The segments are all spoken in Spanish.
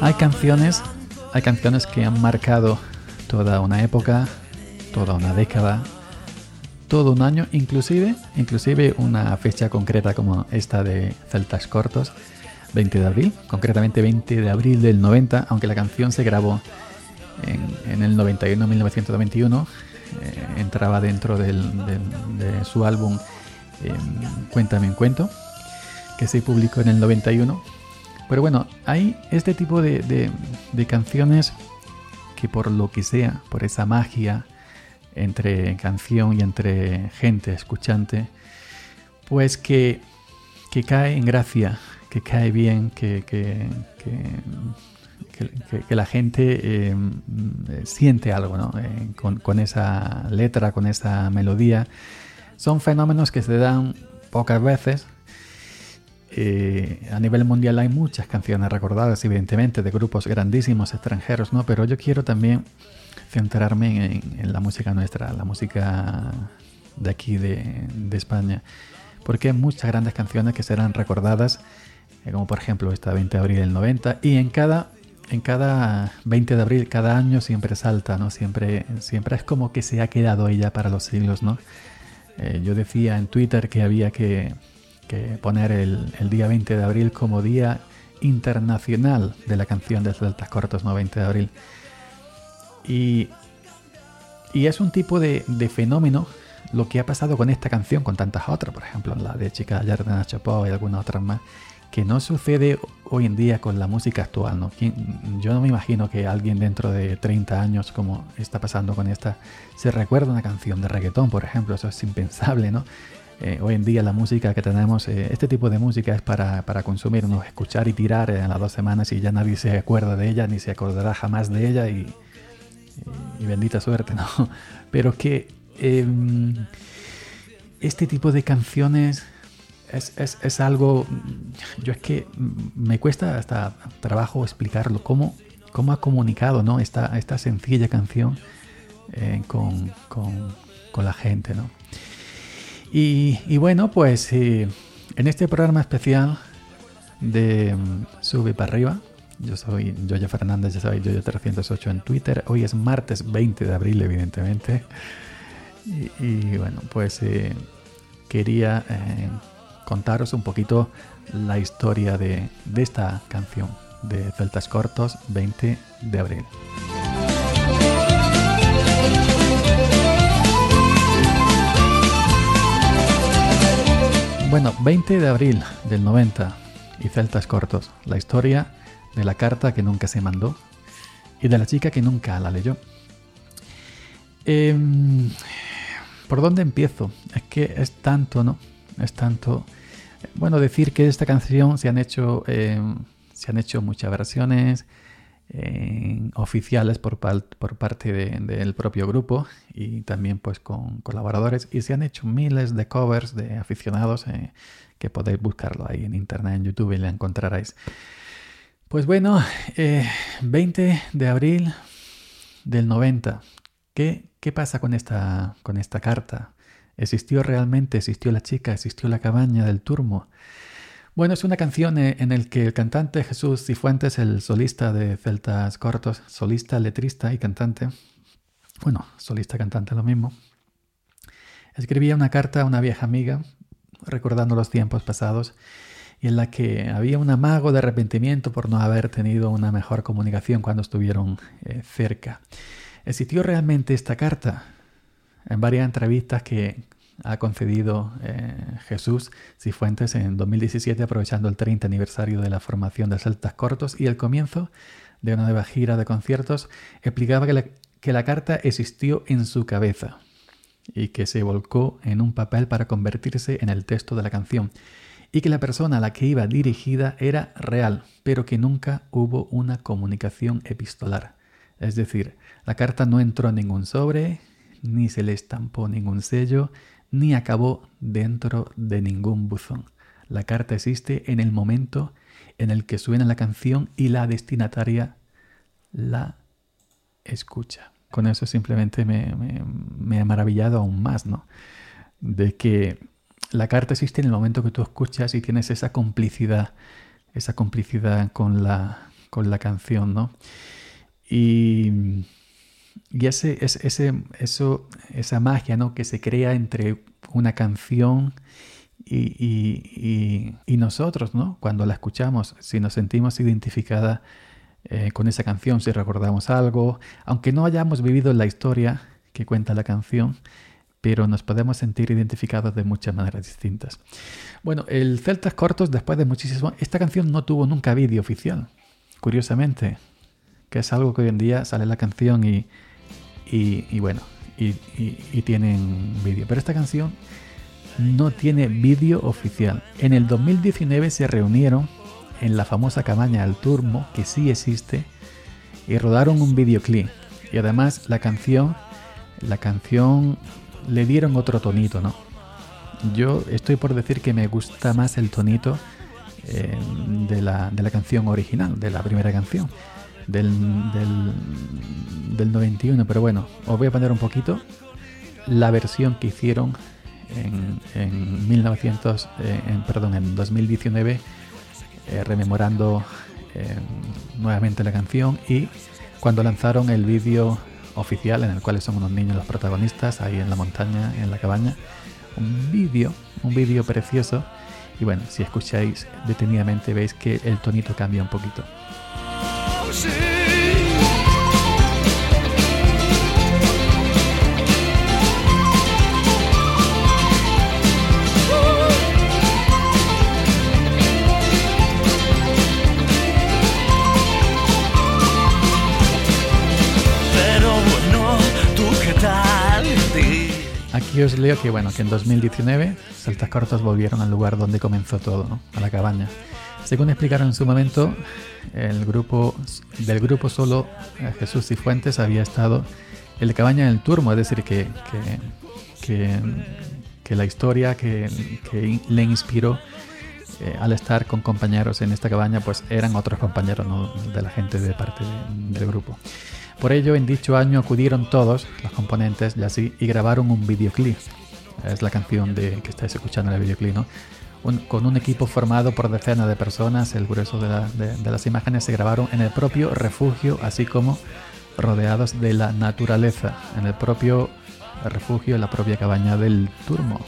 Hay canciones, hay canciones que han marcado toda una época, toda una década, todo un año, inclusive, inclusive una fecha concreta como esta de Celtas Cortos, 20 de abril, concretamente 20 de abril del 90, aunque la canción se grabó en, el 91, 1991, eh, entraba dentro de su álbum em, Cuéntame un cuento, que se publicó en el 91. Pero bueno, hay este tipo de canciones que por lo que sea, por esa magia, entre canción y entre gente escuchante, pues que, que cae en gracia, que cae bien, que, que, que la gente eh, siente algo ¿no? Eh, con, esa letra, con esa melodía. Son fenómenos que se dan pocas veces. Eh, a nivel mundial hay muchas canciones recordadas, evidentemente, de grupos grandísimos extranjeros, ¿no? pero yo quiero también centrarme en, la música nuestra, la música de aquí de, España, porque hay muchas grandes canciones que serán recordadas, eh, como por ejemplo esta 20 de abril del 90, y en cada, en cada 20 de abril, cada año siempre salta, ¿no? Siempre, siempre es como que se ha quedado ella para los siglos, ¿no? Eh, yo decía en Twitter que había que, poner el, día 20 de abril como día internacional de la canción de Celtas Cortos, ¿no? 20 de abril. Y, es un tipo de, fenómeno lo que ha pasado con esta canción, con tantas otras, por ejemplo, la de Chica de Nacho Pop y algunas otras más, que no sucede hoy en día con la música actual. ¿no? Yo no me imagino que alguien dentro de 30 años, como está pasando con esta, se recuerda una canción de reggaetón, por ejemplo. Eso es impensable, ¿no? Eh, hoy en día la música que tenemos, eh, este tipo de música es para, para consumirnos, escuchar y tirar en las dos semanas y ya nadie se acuerda de ella, ni se acordará jamás de ella y, y bendita suerte, ¿no? Pero que em, este tipo de canciones es, algo, yo es que me cuesta hasta trabajo explicarlo, cómo, cómo ha comunicado ¿no? esta, esta sencilla canción eh, con, la gente, ¿no? Y, bueno, pues eh, en este programa especial de mm, Sube para arriba, yo soy Joya Fernández, ya sabéis, Joya308 en Twitter. Hoy es martes 20 de abril, evidentemente. Y, bueno, pues eh, quería contaros un poquito la historia de, esta canción de Celtas Cortos 20 de abril. Bueno, 20 de abril del 90 y Celtas Cortos, la historia de la carta que nunca se mandó y de la chica que nunca la leyó. Em, ¿Por dónde empiezo? Es que es tanto, ¿no? Es tanto. Bueno, decir que esta canción se han hecho, em, se han hecho muchas versiones em, oficiales por, por parte del propio grupo y también pues con colaboradores y se han hecho miles de covers de aficionados eh, que podéis buscarlo ahí en internet, en YouTube y la encontraréis. Pues bueno, 20 eh, de abril del 90. ¿Qué, qué pasa con esta, con esta carta? ¿Existió realmente? ¿Existió la chica? ¿Existió la cabaña del turmo? Bueno, es una canción eh, en la que el cantante Jesús Cifuentes, el solista de Celtas Cortos, solista, letrista y cantante, bueno, solista, cantante, lo mismo, escribía una carta a una vieja amiga recordando los tiempos pasados y en la que había un amago de arrepentimiento por no haber tenido una mejor comunicación cuando estuvieron eh, cerca. ¿Existió realmente esta carta? En varias entrevistas que ha concedido eh, Jesús Cifuentes en 2017 aprovechando el 30 aniversario de la formación de Celtas Cortos y el comienzo de una nueva gira de conciertos, explicaba que la carta existió en su cabeza y que se volcó en un papel para convertirse en el texto de la canción y que la persona a la que iba dirigida era real, pero que nunca hubo una comunicación epistolar. Es decir, la carta no entró en ningún sobre, ni se le estampó ningún sello, ni acabó dentro de ningún buzón. La carta existe en el momento en el que suena la canción y la destinataria la escucha. Con eso simplemente me, me, ha maravillado aún más, ¿no? De que la carta existe en el momento que tú escuchas y tienes esa complicidad, esa complicidad con la, con la canción, ¿no? Y, y ese, ese, eso, esa magia, ¿no? Que se crea entre una canción y, nosotros, ¿no? Cuando la escuchamos, si nos sentimos identificada eh, con esa canción, si recordamos algo, aunque no hayamos vivido la historia que cuenta la canción, pero nos podemos sentir identificados de muchas maneras distintas. Bueno, el Celtas Cortos, después de muchísimo... Esta canción no tuvo nunca vídeo oficial, curiosamente, que es algo que hoy en día sale la canción y, y, bueno, y, tienen vídeo. Pero esta canción no tiene vídeo oficial. En el 2019 se reunieron en la famosa cabaña del Turmo, que sí existe, y rodaron un videoclip. Y además la canción, la canción le dieron otro tonito, ¿no? Yo estoy por decir que me gusta más el tonito eh, de, la, de, la, canción original, de la primera canción, del, del, del 91. Pero bueno, os voy a poner un poquito la versión que hicieron en, en 1900, eh, en, perdón, en 2019, eh, rememorando eh, nuevamente la canción y cuando lanzaron el vídeo oficial en el cual son unos niños los protagonistas ahí en la montaña, en la cabaña, un vídeo, un vídeo precioso y bueno, si escucháis detenidamente veis que el tonito cambia un poquito. Aquí os leo que bueno, que en 2019 Saltas Cortos volvieron al lugar donde comenzó todo, a la cabaña. Según explicaron en su momento, el grupo del grupo solo eh, Jesús y Fuentes había estado en la cabaña del Turmo, es decir, que, que, que, la historia que, le inspiró eh, al estar con compañeros en esta cabaña, pues eran otros compañeros de la gente de parte del grupo. Por ello, en dicho año acudieron todos los componentes y así y grabaron un videoclip. Es la canción de, que estáis escuchando en el videoclip, ¿no? Con un equipo formado por decenas de personas, el grueso de, de las imágenes se grabaron en el propio refugio, así como rodeados de la naturaleza, en el propio refugio, en la propia cabaña del Turmo.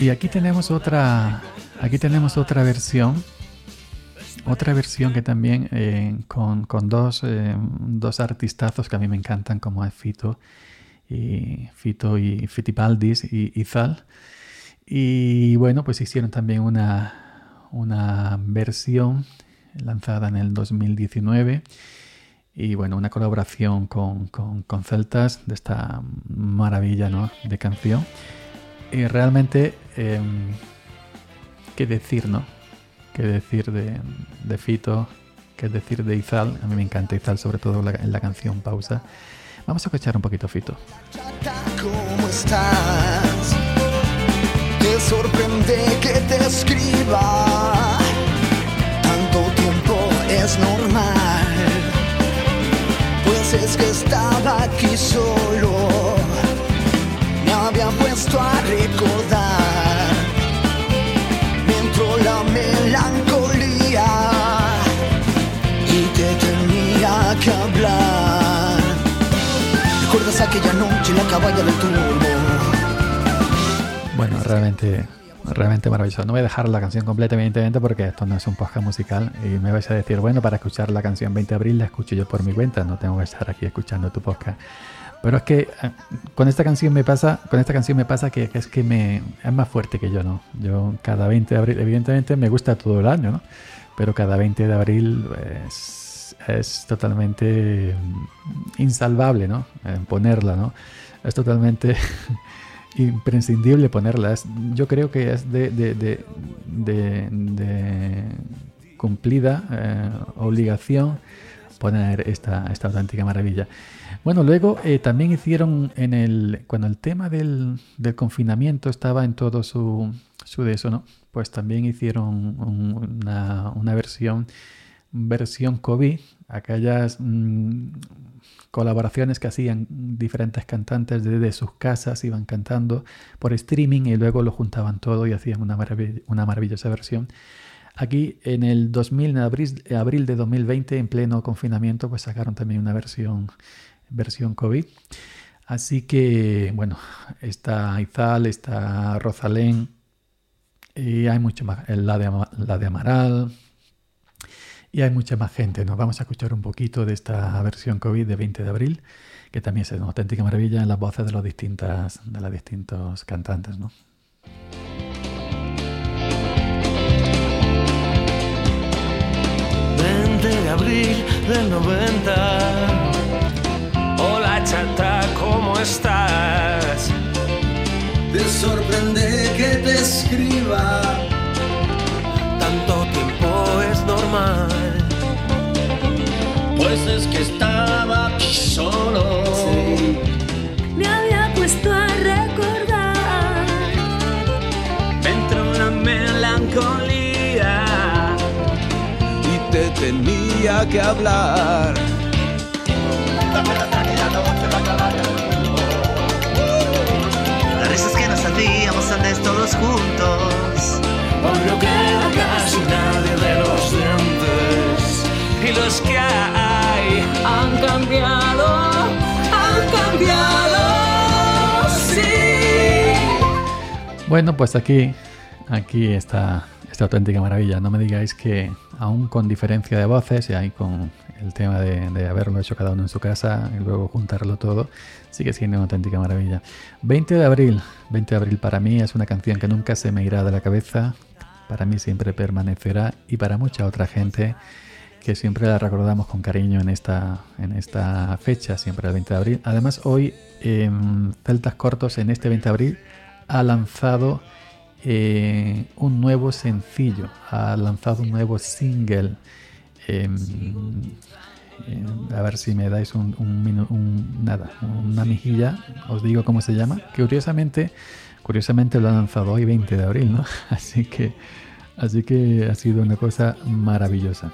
Y aquí tenemos otra, aquí tenemos otra versión, otra versión que también eh, con, dos, eh, dos, artistazos que a mí me encantan, como es Fito y Fito y Fitipaldis y, y Zal. Y bueno, pues hicieron también una, una versión lanzada en el 2019 y bueno, una colaboración con, con, Celtas de esta maravilla ¿no? de canción. Y realmente, em, ¿qué decir, no? ¿Qué decir de, de, Fito? ¿Qué decir de Izal? A mí me encanta Izal, sobre todo en la canción Pausa. Vamos a escuchar un poquito Fito. ¿Cómo estás? Te sorprende que te escriba. Tanto tiempo es normal. Es que estaba aquí solo había puesto a recordar. Me entró la melancolía y te tenía que hablar. ¿Recuerdas aquella noche en la caballa del turbo? Bueno, realmente realmente maravilloso. No voy a dejar la canción completa, evidentemente, porque esto no es un podcast musical. Y me vais a decir, bueno, para escuchar la canción 20 de abril la escucho yo por mi cuenta, no tengo que estar aquí escuchando tu podcast. Pero es que eh, con esta canción me pasa, con esta canción me pasa que, es que me es más fuerte que yo, ¿no? Yo cada 20 de abril, evidentemente me gusta todo el año, ¿no? Pero cada 20 de abril es, es totalmente mm, insalvable, ¿no? Eh, ponerla, ¿no? Es totalmente imprescindible ponerla. yo creo que es de, de, de, de cumplida eh, obligación poner esta, esta auténtica maravilla. Bueno, luego eh, también hicieron en el, cuando el tema del, del confinamiento estaba en todo su, su de. Pues también hicieron una, una, versión, versión COVID, aquellas mm, colaboraciones que hacían diferentes cantantes desde sus casas, iban cantando por streaming y luego lo juntaban todo y hacían una, una maravillosa versión. Aquí en el 2000, en abril, abril, de 2020, en pleno confinamiento, pues sacaron también una versión, versión COVID. Así que, bueno, está Izal, está Rosalén, y hay mucho más, la de, la de Amaral, y hay mucha más gente. Nos vamos a escuchar un poquito de esta versión COVID de 20 de abril, que también es una auténtica maravilla en las voces de los distintas, de los distintos cantantes, ¿no? 20 de abril del 90. Hola chata, ¿cómo estás? Te sorprende que te escriba. Tanto tiempo es normal. Pues es que estaba aquí solo. Me había puesto a recordar. Entró la melancolía. Y te tenía que hablar. Las risas que nos hacíamos antes todos juntos. Hoy no queda casi nadie Bueno, pues aquí, aquí está esta auténtica maravilla. No me digáis que aún con diferencia de voces y con el tema de, haberlo hecho cada uno en su casa y luego juntarlo todo, sigue siendo una auténtica maravilla. 20 de abril, 20 de abril para mí es una canción que nunca se me irá de la cabeza, para mí siempre permanecerá y para mucha otra gente que siempre la recordamos con cariño en esta, en esta fecha, siempre el 20 de abril. Además, hoy eh, Celtas Cortos en este 20 de abril ha lanzado eh, un nuevo sencillo, ha lanzado un nuevo single. Eh, a ver si me dais un, un, una mejilla, os digo cómo se llama. Curiosamente, curiosamente lo ha lanzado hoy 20 de abril, ¿no? Así que, así que ha sido una cosa maravillosa.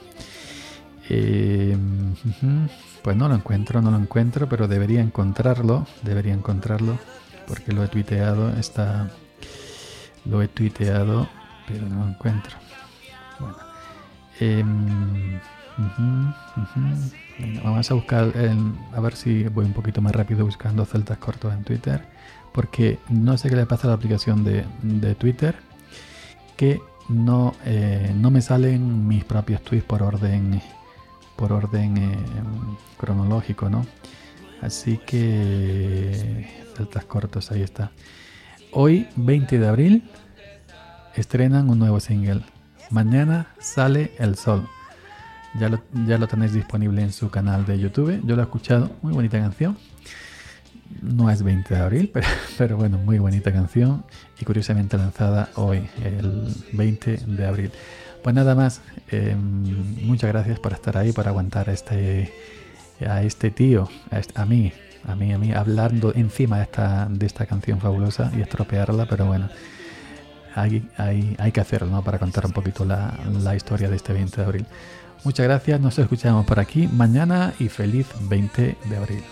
Eh, pues no lo encuentro, no lo encuentro, pero debería encontrarlo, debería encontrarlo, porque lo he tuiteado, está, lo he tuiteado, pero no lo encuentro. Bueno. Venga, vamos a buscar, a ver si voy un poquito más rápido buscando celtas cortos en Twitter, porque no sé qué le pasa a la aplicación de, de Twitter, que no, eh, no me salen mis propios tweets por orden, por orden eh, cronológico, ¿no? Así que celtas cortos, ahí está. Hoy, 20 de abril, estrenan un nuevo single. Mañana sale el sol. Ya lo, ya lo, tenéis disponible en su canal de YouTube. Yo lo he escuchado, muy bonita canción. No es 20 de abril, pero, pero, bueno, muy bonita canción y curiosamente lanzada hoy, el 20 de abril. Pues nada más, eh, muchas gracias por estar ahí, por aguantar este, a este tío, a, este, a, mí, a mí, a mí, hablando encima de esta, de esta canción fabulosa y estropearla, pero bueno, hay, hay, hay que hacerlo ¿no? para contar un poquito la, la historia de este 20 de abril. Muchas gracias, nos escuchamos por aquí mañana y feliz 20 de abril.